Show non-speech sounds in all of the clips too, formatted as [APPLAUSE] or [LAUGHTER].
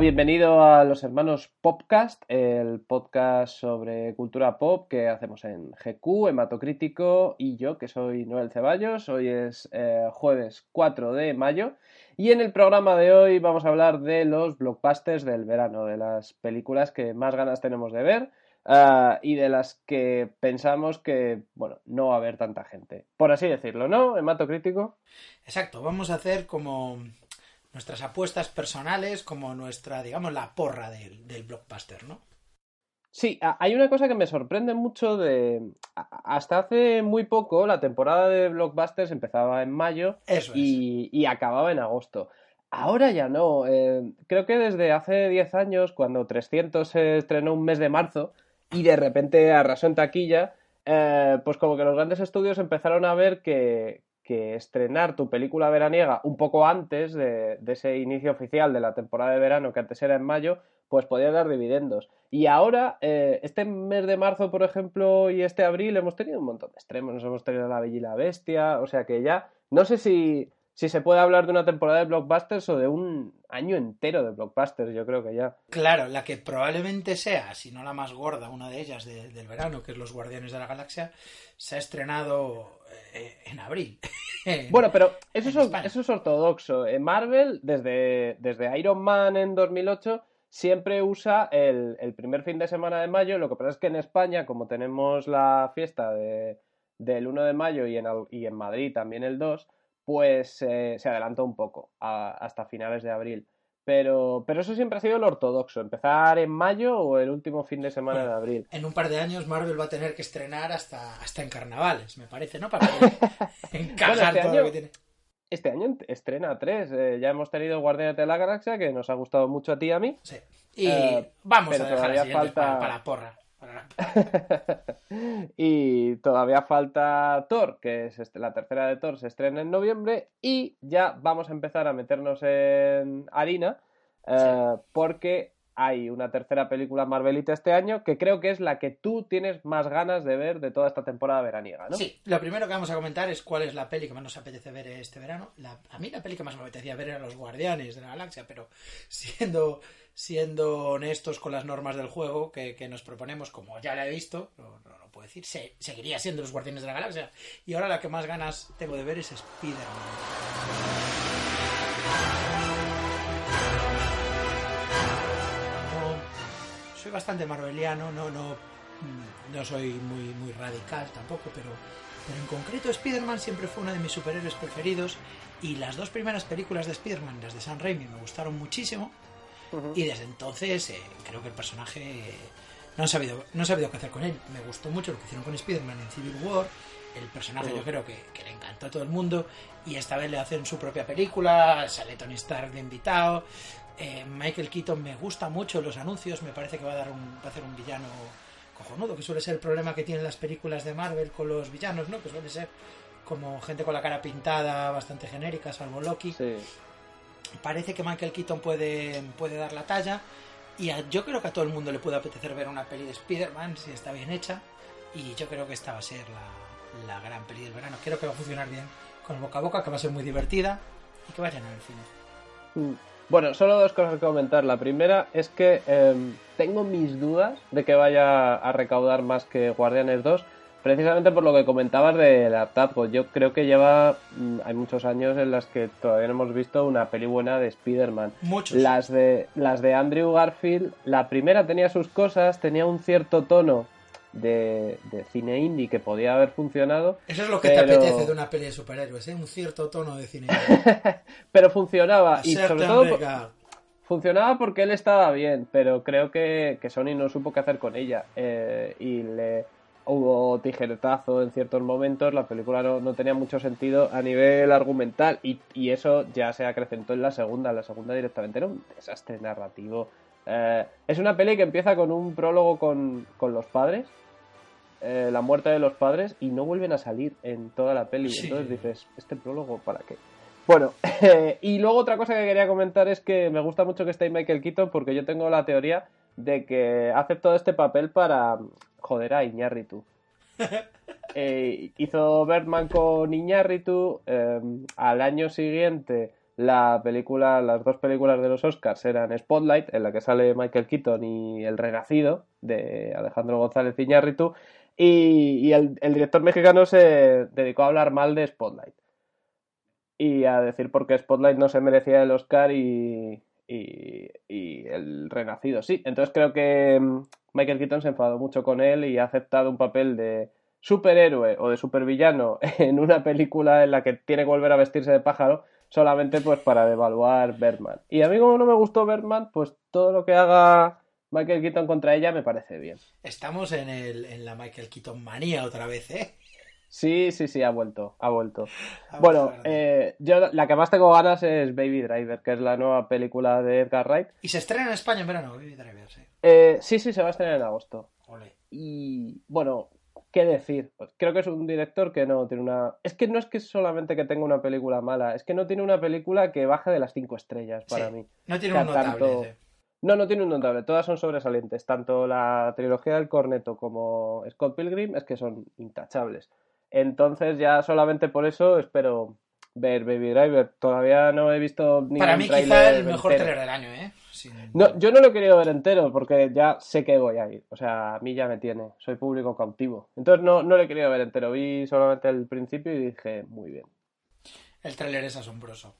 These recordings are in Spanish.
Bienvenido a los hermanos Popcast, el podcast sobre cultura pop que hacemos en GQ, Hematocrítico y yo, que soy Noel Ceballos. Hoy es eh, jueves 4 de mayo y en el programa de hoy vamos a hablar de los blockbusters del verano, de las películas que más ganas tenemos de ver ah, y de las que pensamos que, bueno, no va a haber tanta gente. Por así decirlo, ¿no? Hematocrítico. Exacto, vamos a hacer como nuestras apuestas personales, como nuestra, digamos, la porra del, del blockbuster, ¿no? Sí, hay una cosa que me sorprende mucho de... Hasta hace muy poco la temporada de blockbusters empezaba en mayo Eso es. y, y acababa en agosto. Ahora ya no. eh, creo que desde hace 10 años, cuando 300 se estrenó un mes de marzo y de repente arrasó en taquilla, eh, pues como que los grandes estudios empezaron a ver que, que estrenar tu película veraniega un poco antes de, ese inicio oficial de la temporada de verano, que antes era en mayo, pues podía dar dividendos. Y ahora, eh, este mes de marzo, por ejemplo, y este abril, hemos tenido un montón de extremos. Nos hemos tenido La Bella y la Bestia, o sea que ya no sé si, si se puede hablar de una temporada de blockbusters o de un año entero de blockbusters, yo creo que ya. Claro, la que probablemente sea, si no la más gorda, una de ellas de- del verano, que es Los Guardianes de la Galaxia, se ha estrenado eh, en abril. [LAUGHS] Bueno, pero eso es, eso es ortodoxo. En Marvel, desde, desde Iron Man en 2008, siempre usa el, el primer fin de semana de mayo. Lo que pasa es que en España, como tenemos la fiesta de- del 1 de mayo y en, al- y en Madrid también el 2, pues eh, se adelantó un poco a- hasta finales de abril. Pero, pero eso siempre ha sido el ortodoxo, empezar en mayo o el último fin de semana de abril. En un par de años Marvel va a tener que estrenar hasta, hasta en carnavales, me parece, ¿no? Para [LAUGHS] encajar Bueno, este todo año- lo que tiene. Este año estrena tres. eh, ya hemos tenido Guardianes de la Galaxia, que nos ha gustado mucho a ti y a mí. Sí. Y Eh, vamos a dejar todavía falta- para, para la porra. [LAUGHS] Y todavía falta Thor, que es este- la tercera de Thor, se estrena en noviembre. Y ya vamos a empezar a meternos en harina, eh, porque hay una tercera película Marvelita este año, que creo que es la que tú tienes más ganas de ver de toda esta temporada veraniega, ¿no? Sí, lo primero que vamos a comentar es cuál es la peli que más nos apetece ver este verano. A mí la peli que más me apetecía ver era Los Guardianes de la Galaxia, pero [LAUGHS] siendo, siendo honestos con las normas del juego que, que nos proponemos, como ya la he visto, no, no puedo decir, se- seguiría siendo Los Guardianes de la Galaxia. Y ahora la que más ganas tengo de ver es Spider-Man. Soy bastante marveliano, no, no, no soy muy, muy radical tampoco, pero, pero en concreto Spider-Man siempre fue uno de mis superhéroes preferidos y las dos primeras películas de Spider-Man, las de Sam Raimi, me gustaron muchísimo y desde entonces eh, creo que el personaje no han, sabido, no han sabido qué hacer con él. Me gustó mucho lo que hicieron con Spider-Man en Civil War, el personaje yo creo que, que le encantó a todo el mundo y esta vez le hacen su propia película, sale Tony Stark de invitado. Eh, Michael Keaton me gusta mucho los anuncios, me parece que va a dar un, va a hacer un villano cojonudo, que suele ser el problema que tienen las películas de Marvel con los villanos, ¿no? Que suele ser como gente con la cara pintada, bastante genérica, salvo Loki. Sí. Parece que Michael Keaton puede, puede dar la talla. Y a- yo creo que a todo el mundo le puede apetecer ver una peli de Spider-Man si está bien hecha. Y yo creo que esta va a ser la, la gran peli del verano. Creo que va a funcionar bien con el boca a boca, que va a ser muy divertida y que vayan a ver el cine. Mm. Bueno, solo dos cosas que comentar. La primera es que em, tengo mis dudas de que vaya a recaudar más que Guardianes 2, precisamente por lo que comentabas del hartazgo. Yo creo que lleva. mm, Hay muchos años en las que todavía no hemos visto una peli buena de Spider-Man. Muchos. Las de, las de Andrew Garfield, la primera tenía sus cosas, tenía un cierto tono de, de cine indie que podía haber funcionado, Eso es lo que Pero- te apetece de una peli de superhéroes, ¿eh? Un cierto tono de cine. [LAUGHS] pero funcionaba. Y sobre todo. Funcionaba porque él estaba bien, pero creo que, que Sony no supo qué hacer con ella. eh, y le hubo tijeretazo en ciertos momentos, la película no, no tenía mucho sentido a nivel argumental y, y eso ya se acrecentó en la segunda. La segunda directamente era un desastre narrativo. Eh, es una peli que empieza con un prólogo con, con los padres, eh, la muerte de los padres, y no vuelven a salir en toda la peli. Sí. Entonces dices, ¿este prólogo para qué? Bueno, [LAUGHS] y luego otra cosa que quería comentar es que me gusta mucho que esté Michael Keaton porque yo tengo la teoría de que ha aceptado este papel para joder a Iñárritu. [LAUGHS] Eh, hizo Bergman con Iñárritu. al año siguiente, la película, las dos películas de los Oscars eran Spotlight, en la que sale Michael Keaton y El Renacido, de Alejandro González Iñárritu. Y, el director mexicano se dedicó a hablar mal de Spotlight. Y a decir por qué Spotlight no se merecía el Oscar y, y, y el Renacido sí. Entonces creo que mm, Michael Keaton se enfadó mucho con él y ha aceptado un papel de superhéroe o de supervillano [LAUGHS] en una película en la que tiene que volver a vestirse de pájaro solamente pues para devaluar Bergman. Y a mí como no me gustó Bergman, pues todo lo que haga Michael Keaton contra ella me parece bien. Estamos en, el, en la Michael Keaton manía otra vez, ¿eh? Sí, sí, sí, ha vuelto, ha vuelto. [LAUGHS] Bueno, eh, yo la- la que más tengo ganas es Baby Driver, que es la nueva película de Edgar Wright. Y se estrena en España en verano, Baby Driver, sí. Eh, sí, sí, se va a estrenar en agosto. Ole. Y bueno, ¿qué decir? Pues creo que es un director que no tiene una... Es que no es que solamente que tenga una película mala, es que no tiene una película que baje de las cinco estrellas para Sí, mí. No tiene un notable. tanto-. No, no tiene un notable, todas son sobresalientes. Tanto la trilogía del Corneto como Scott Pilgrim es que son intachables. Entonces ya solamente por eso espero ver Baby Driver. Todavía no he visto ni Para mí quizá el mejor trailer del año, ¿eh? Sin- No, yo no lo he querido ver entero porque ya sé que voy a ir. O sea, a mí ya me tiene. Soy público cautivo. Entonces no, no lo he querido ver entero. Vi solamente el principio y dije, muy bien. El tráiler es asombroso.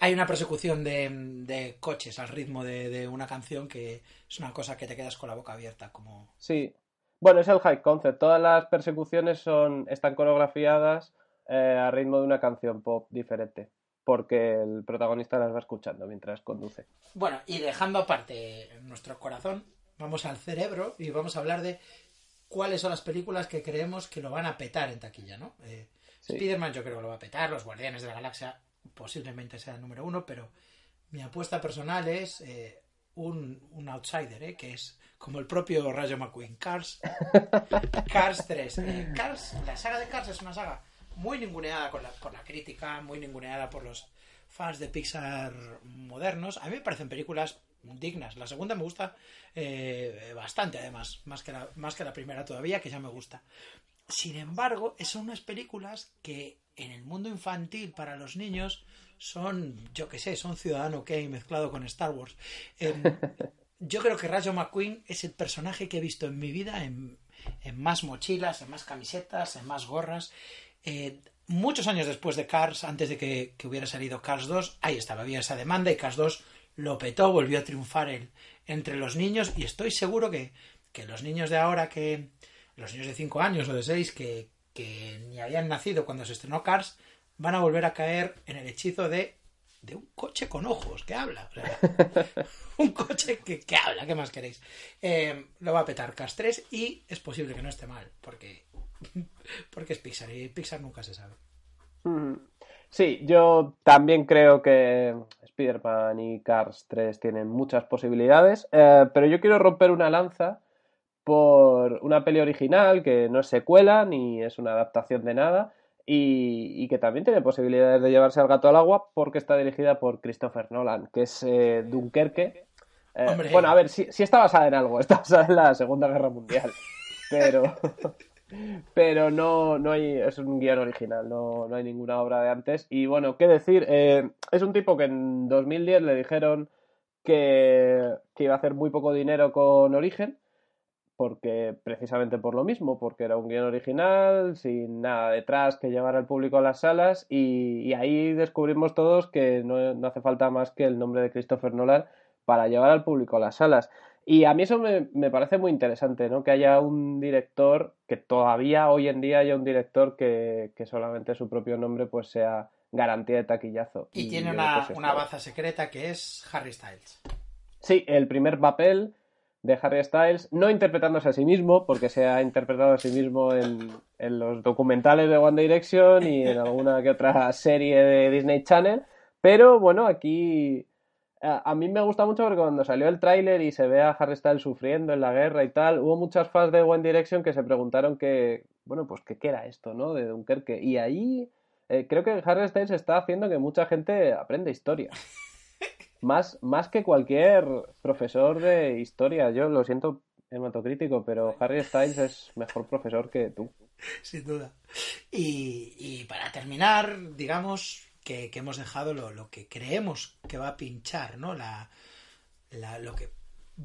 Hay una persecución de, de coches al ritmo de, de una canción que es una cosa que te quedas con la boca abierta, como... Sí. Bueno, es el high concept. Todas las persecuciones son, están coreografiadas eh, a ritmo de una canción pop diferente. Porque el protagonista las va escuchando mientras conduce. Bueno, y dejando aparte nuestro corazón, vamos al cerebro y vamos a hablar de cuáles son las películas que creemos que lo van a petar en taquilla, ¿no? Eh, Sí. Spider-Man yo creo que lo va a petar, Los Guardianes de la Galaxia posiblemente sea el número uno, pero mi apuesta personal es eh, un, un outsider, ¿eh? que es como el propio Rayo McQueen, Cars, [LAUGHS] Cars 3. Eh, Cars, la saga de Cars es una saga muy ninguneada con la- por la crítica, muy ninguneada por los fans de Pixar modernos. A mí me parecen películas dignas. La segunda me gusta eh, bastante, además, más que, la, más que la primera todavía, que ya me gusta. Sin embargo, son unas películas que en el mundo infantil para los niños son, yo qué sé, son Ciudadano Kane mezclado con Star Wars. Em, [LAUGHS] yo creo que Rayo McQueen es el personaje que he visto en mi vida en, en más mochilas, en más camisetas, en más gorras. Eh, muchos años después de Cars, antes de que, que hubiera salido Cars 2, ahí estaba, había esa demanda y Cars 2 lo petó, volvió a triunfar el- entre los niños y estoy seguro que, que los niños de ahora que los niños de 5 años o de 6 que, que ni habían nacido cuando se estrenó Cars van a volver a caer en el hechizo de, de un coche con ojos que habla. [LAUGHS] Un coche que, que habla, ¿qué más queréis? Eh, lo va a petar Cars 3 y es posible que no esté mal, porque, [LAUGHS] porque es Pixar y Pixar nunca se sabe. Sí, yo también creo que Spider-Man y Cars 3 tienen muchas posibilidades, eh, pero yo quiero romper una lanza por una peli original que no es secuela ni es una adaptación de nada y, y que también tiene posibilidades de llevarse al gato al agua porque está dirigida por Christopher Nolan, que es eh, Dunkerque. Eh, bueno, a ver, sí, sí está basada en algo, [LAUGHS] está basada en la Segunda Guerra Mundial, pero, [LAUGHS] pero no, no hay, es un guion original, no, no hay ninguna obra de antes. Y bueno, qué decir, Eh, es un tipo que en 2010 le dijeron que, que iba a hacer muy poco dinero con Origen, porque precisamente por lo mismo, porque era un guion original, sin nada detrás que llevar al público a las salas, y, ahí descubrimos todos que no, no, hace falta más que el nombre de Christopher Nolan para llevar al público a las salas. Y a mí eso me, me, parece muy interesante, ¿no? Que haya un director, que todavía hoy en día haya un director que, que solamente su propio nombre pues sea garantía de taquillazo. Y, tiene una, una baza secreta que es Harry Styles. Sí, el primer papel de Harry Styles, no interpretándose a sí mismo, porque se ha interpretado a sí mismo en, en los documentales de One Direction y en alguna que otra serie de Disney Channel, pero bueno, aquí a mí me gusta mucho porque cuando salió el tráiler y se ve a Harry Styles sufriendo en la guerra y tal, hubo muchas fans de One Direction que se preguntaron que, bueno, pues qué era esto, ¿no? De Dunkerque. Y ahí eh, creo que Harry Styles está haciendo que mucha gente aprenda historia. [LAUGHS] Más, más que cualquier profesor de historia. Yo lo siento hematocrítico, pero Harry Styles es mejor profesor que tú. [LAUGHS] Sin duda. Y, y para terminar, digamos, que, hemos dejado lo, que creemos que va a pinchar, ¿no? La, lo que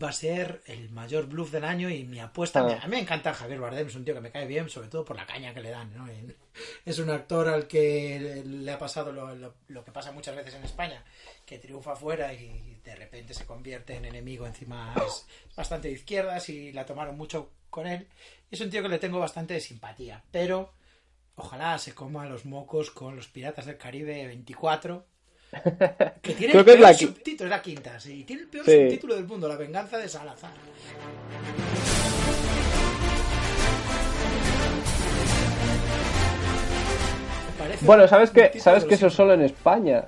va a ser el mayor bluff del año y mi apuesta. A mí me encanta Javier Bardem, es un tío que me cae bien, sobre todo por la caña que le dan. ¿no? Es un actor al que le ha pasado lo, que pasa muchas veces en España, que triunfa afuera y de repente se convierte en enemigo encima. Es bastante de izquierdas y la tomaron mucho con él. Es un tío que le tengo bastante simpatía, pero Ojalá se coma los mocos con los Piratas del Caribe 24. [LAUGHS] Que tiene el peor subtítulo, es la quinta, sí. Tiene el peor subtítulo del mundo, La venganza de Salazar. Bueno, ¿sabes que, ¿sabes que eso es solo en España?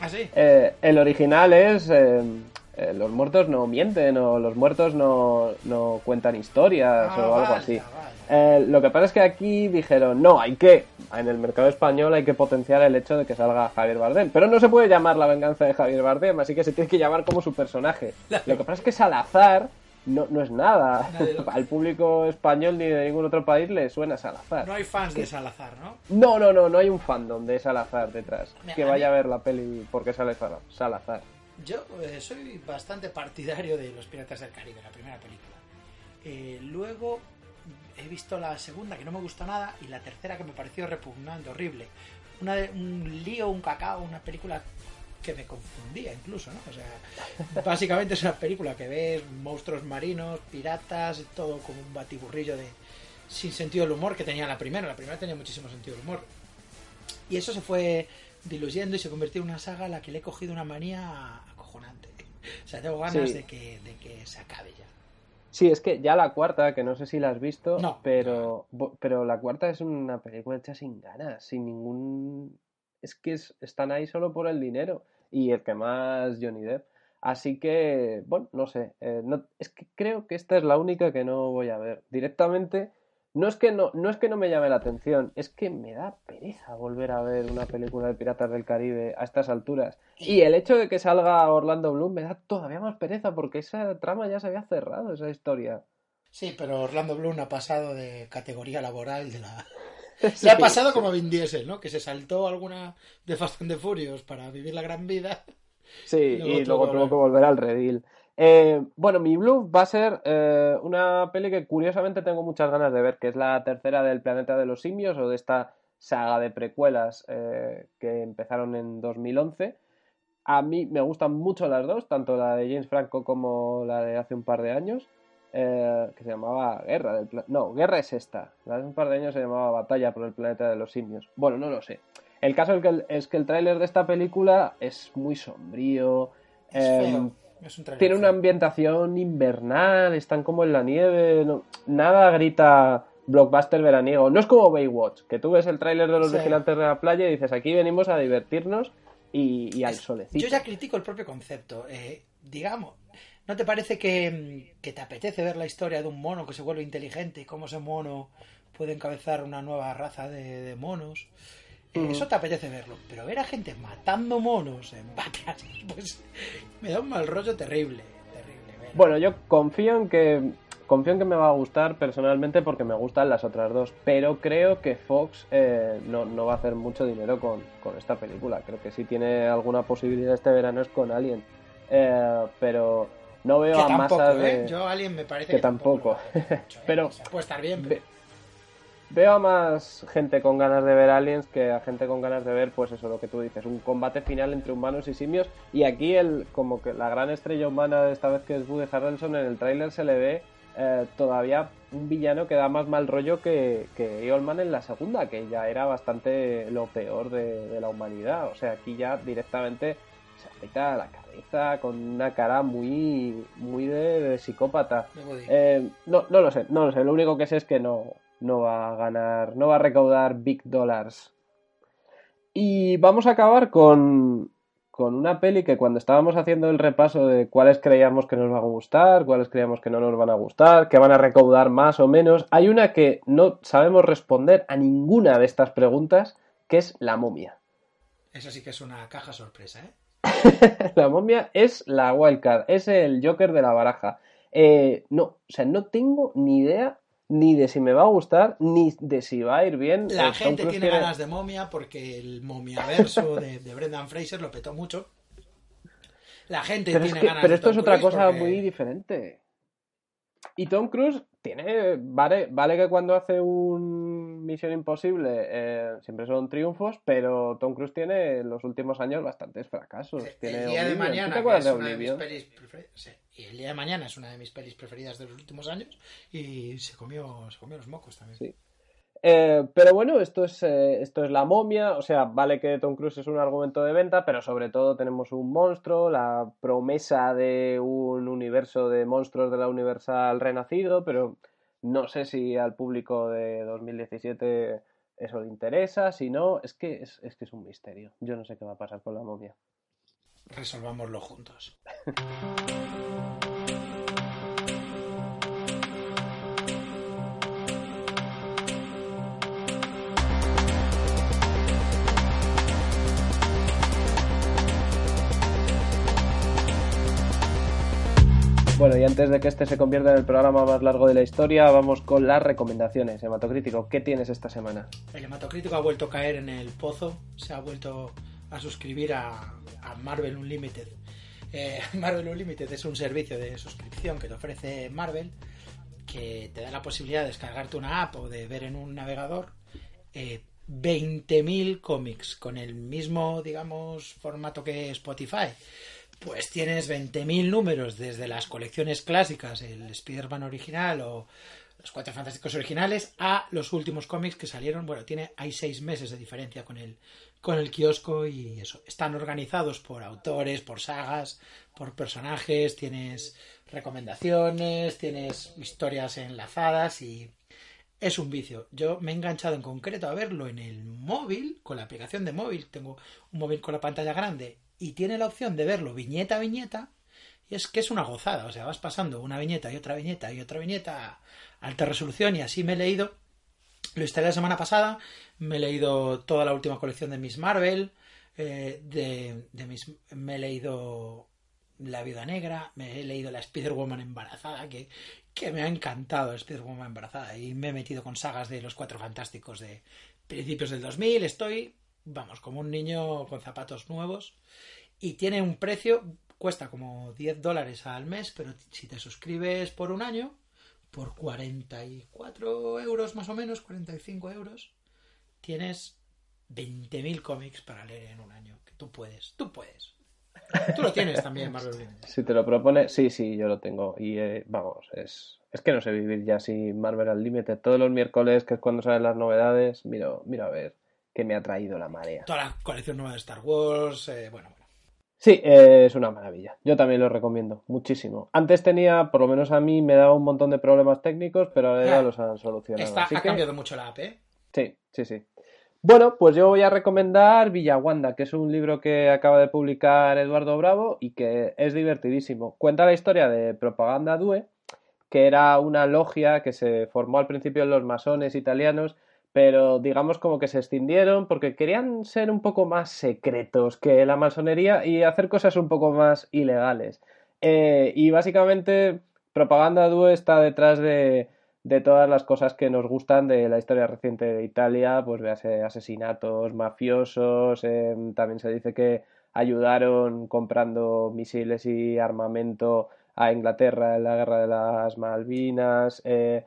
¿Ah, sí? Eh, el original es eh, eh, Los muertos no mienten o los muertos no, no cuentan historias ah, o algo así. Eh, lo que pasa es que aquí dijeron, no, hay que, en el mercado español hay que potenciar el hecho de que salga Javier Bardem. Pero no se puede llamar la venganza de Javier Bardem, así que se tiene que llamar como su personaje. Lo que pasa es que Salazar no, no es nada. [LAUGHS] Al público español ni de ningún otro país le suena Salazar. No hay fans de Salazar, ¿no? No, no, no, no hay un fandom de Salazar detrás. que vaya a ver la peli porque sale Salazar. Yo eh, soy bastante partidario de Los Piratas del Caribe, la primera película. Eh, luego he visto la segunda que no me gustó nada y la tercera que me pareció repugnante, horrible. Una de, un lío, un cacao, una película que me confundía incluso, ¿no? O sea, [LAUGHS] básicamente es una película que ves monstruos marinos, piratas, todo como un batiburrillo de sin sentido del humor que tenía la primera. La primera tenía muchísimo sentido del humor. Y eso se fue diluyendo y se convirtió en una saga a la que le he cogido una manía acojonante. O sea, tengo ganas de, que, de que se acabe ya. Sí, es que ya la cuarta, que no sé si la has visto, pero, pero la cuarta es una película hecha sin ganas, sin ningún... Es que están ahí solo por el dinero y el que más Johnny Depp. Así que, bueno, no sé, eh, no, es que creo que esta es la única que no voy a ver. Directamente no es que no, no es que no me llame la atención, es que me da pereza volver a ver una película de Piratas del Caribe a estas alturas. Y el hecho de que salga Orlando Bloom me da todavía más pereza porque esa trama ya se había cerrado, esa historia. Sí, pero Orlando Bloom ha pasado de categoría laboral de la. [LAUGHS] Le ha pasado como a Vin Diesel, ¿no? Que se saltó alguna de Fast and the Furious para vivir la gran vida. Sí, y luego tuvo que volver al redil. Eh, bueno, mi bluff va a ser eh, una peli que curiosamente tengo muchas ganas de ver, que es la tercera del Planeta de los Simios o de esta saga de precuelas eh, que empezaron en 2011. A mí me gustan mucho las dos, tanto la de James Franco como la de hace un par de años, que se llamaba Guerra del No, Guerra es esta. La de hace un par de años se llamaba Batalla por el Planeta de los Simios. Bueno, no lo sé. El caso es que el, es que el tráiler de esta película es muy sombrío. Em, tiene una ambientación invernal, están como en la nieve, nada grita blockbuster veraniego. No es como Baywatch, que tú ves el tráiler de los vigilantes de la playa y dices, aquí venimos a divertirnos y, al solecito. Yo ya critico el propio concepto. Eh, digamos, ¿no te parece que, te apetece ver la historia de un mono que se vuelve inteligente y cómo ese mono puede encabezar una nueva raza de monos? Eso te apetece verlo, pero ver a gente matando monos en vacas, [LAUGHS] pues me da un mal rollo terrible. terrible bueno, yo confío en que confío en que me va a gustar personalmente porque me gustan las otras dos, pero creo que Fox eh, no, va a hacer mucho dinero con, esta película. Creo que si tiene alguna posibilidad este verano es con Alien. Eh, pero No veo Que a tampoco, masas ¿eh? de... Yo Alien me parece que que, tampoco. mucho, ¿eh? [LAUGHS] Pero- O sea, puede estar bien, pero... Veo a más gente con ganas de ver aliens que a gente con ganas de ver, pues eso, lo que tú dices, un combate final entre humanos y simios. Y aquí el, como que la gran estrella humana de esta vez que es Woody Harrelson, en el tráiler se le ve eh, todavía un villano que da más mal rollo que, que Eolman en la segunda, que ya era bastante lo peor de, de la humanidad. O sea, aquí ya directamente se afeita la cabeza con una cara muy, muy de, de psicópata. Eh, no, no lo sé, no lo sé. Lo único que sé es que no, no va a ganar, no va a recaudar big dollars. Y vamos a acabar con, con una peli que cuando estábamos haciendo el repaso de cuáles creíamos que nos van a gustar, cuáles creíamos que no nos van a gustar, que van a recaudar más o menos, hay una que no sabemos responder a ninguna de estas preguntas, que es la momia. Eso sí que es una caja sorpresa, ¿eh? [LAUGHS] la momia es la wildcard, es el Joker de la baraja. Eh, no, o sea, no tengo ni idea ni de si me va a gustar, ni de si va a ir bien. La gente tiene ganas de momia porque el momiaverso de, de Brendan Fraser lo petó mucho. La gente Pero, es tiene que- ganas pero de esto es otra cosa porque- muy diferente. Y Tom Cruise tiene. Vale, vale que cuando hace un Misión Imposible eh, siempre son triunfos, pero Tom Cruise tiene en los últimos años bastantes fracasos. Tiene El día de Oblivion. ¿Tú mañana te es de una de mis pelis sí, y el día de mañana es una de mis pelis preferidas de los últimos años y se comió, se comió los mocos también. Sí. Eh, pero bueno, esto es, eh, esto es la momia, o sea, vale que Tom Cruise es un argumento de venta, pero sobre todo tenemos un monstruo, la promesa de un universo de monstruos de la Universal renacido, pero no sé si al público de 2017 eso le interesa, si no, es que es, es que es un misterio. Yo no sé qué va a pasar con la momia. Resolvámoslo juntos. [LAUGHS] Bueno, y antes de que este se convierta en el programa más largo de la historia, vamos con las recomendaciones. Hematocrítico, ¿qué tienes esta semana? El hematocrítico ha vuelto a caer en el pozo, se ha vuelto a suscribir a, Marvel Unlimited. Eh, [LAUGHS] Marvel Unlimited es un servicio de suscripción que te ofrece Marvel que te da la posibilidad de descargarte una app o de ver en un navegador eh, 20.000 cómics con el mismo, digamos, formato que Spotify. Pues tienes 20.000 números desde las colecciones clásicas, el Spider-Man original o los Cuatro Fantásticos originales, a los últimos cómics que salieron. Bueno, tiene, hay seis meses de diferencia con el, con el kiosco y eso. Están organizados por autores, por sagas, por personajes, tienes recomendaciones, tienes historias enlazadas y es un vicio. Yo me he enganchado en concreto a verlo en el móvil, con la aplicación de móvil. Tengo un móvil con la pantalla grande y tiene la opción de verlo viñeta a viñeta. Y es que es una gozada. O sea, vas pasando una viñeta y otra viñeta y otra viñeta a alta resolución. Y así me he leído. Lo instalé la semana pasada. Me he leído toda la última colección de Miss Marvel. eh, de, de Miss, me he leído La Viuda Negra. Me he leído la Spider-Woman embarazada. Que, que me ha encantado Spider-Woman embarazada. Y me he metido con sagas de los Cuatro Fantásticos de principios del 2000. Estoy, vamos, como un niño con zapatos nuevos. Y tiene un precio, cuesta como 10 dólares al mes, pero si te suscribes por un año, por 44 euros más o menos, 45 euros, tienes 20.000 cómics para leer en un año. Que tú puedes, tú puedes. Tú lo tienes también, [LAUGHS] Marvel Unlimited. Si te lo propone, sí, sí, yo lo tengo. Y eh, vamos, es, es que no sé vivir ya sin Marvel Unlimited. Todos los miércoles, que es cuando salen las novedades, miro, miro a ver qué me ha traído la marea. Toda la colección nueva de Star Wars, eh, bueno, bueno. Sí, eh, es una maravilla. Yo también lo recomiendo muchísimo. Antes tenía, por lo menos a mí, me daba un montón de problemas técnicos, pero ahora ya Ah, los han solucionado. Está, Así ha que- cambiado mucho la app, ¿eh? Sí, sí, sí. Bueno, pues yo voy a recomendar Villawanda, que es un libro que acaba de publicar Eduardo Bravo y que es divertidísimo. Cuenta la historia de Propaganda Due, que era una logia que se formó al principio en los masones italianos, pero digamos como que se extendieron porque querían ser un poco más secretos que la masonería y hacer cosas un poco más ilegales. Eh, y básicamente Propaganda Due está detrás de, de todas las cosas que nos gustan de la historia reciente de Italia, pues asesinatos mafiosos, eh, también se dice que ayudaron comprando misiles y armamento a Inglaterra en la guerra de las Malvinas. Eh,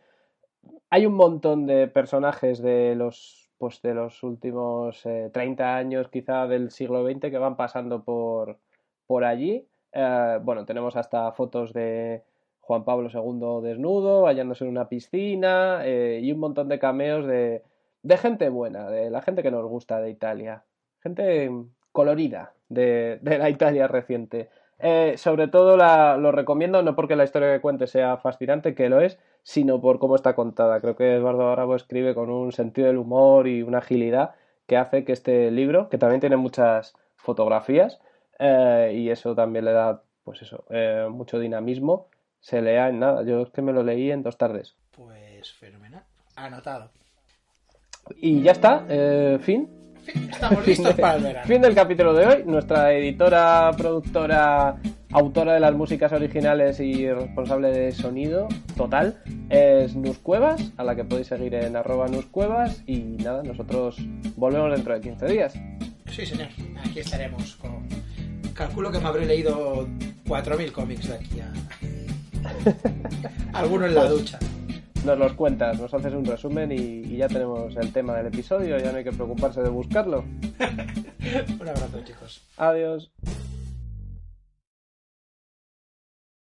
hay un montón de personajes de los, pues, de los últimos 30 eh, años, quizá del siglo XX, que van pasando por, por allí. Eh, bueno, tenemos hasta fotos de Juan Pablo II desnudo, bañándose en una piscina y un montón de cameos de, de gente buena, de la gente que nos gusta de Italia. Gente colorida de, la Italia reciente. Eh, sobre todo lo recomiendo, no porque la historia que cuente sea fascinante, que lo es, sino por cómo está contada. Creo que Eduardo Bravo escribe con un sentido del humor y una agilidad que hace que este libro, que también tiene muchas fotografías, eh, y eso también le da, pues eso, eh, mucho dinamismo, se lea en nada. Yo es que me lo leí en dos tardes. Pues fenomenal. Anotado. Y ya está, eh, fin. Estamos [LAUGHS] listos para el verano. Fin del capítulo de hoy. Nuestra editora, productora, autora de las músicas originales y responsable de sonido total es Nus Cuevas, a la que podéis seguir en arroba Nus Cuevas. Y nada, nosotros volvemos dentro de 15 días. Sí, señor. Aquí estaremos. Con... Calculo que me habré leído 4.000 cómics de aquí a... Alguno en la ducha nos los cuentas, nos haces un resumen y, ya tenemos el tema del episodio, ya no hay que preocuparse de buscarlo. [LAUGHS] un abrazo chicos. Adiós.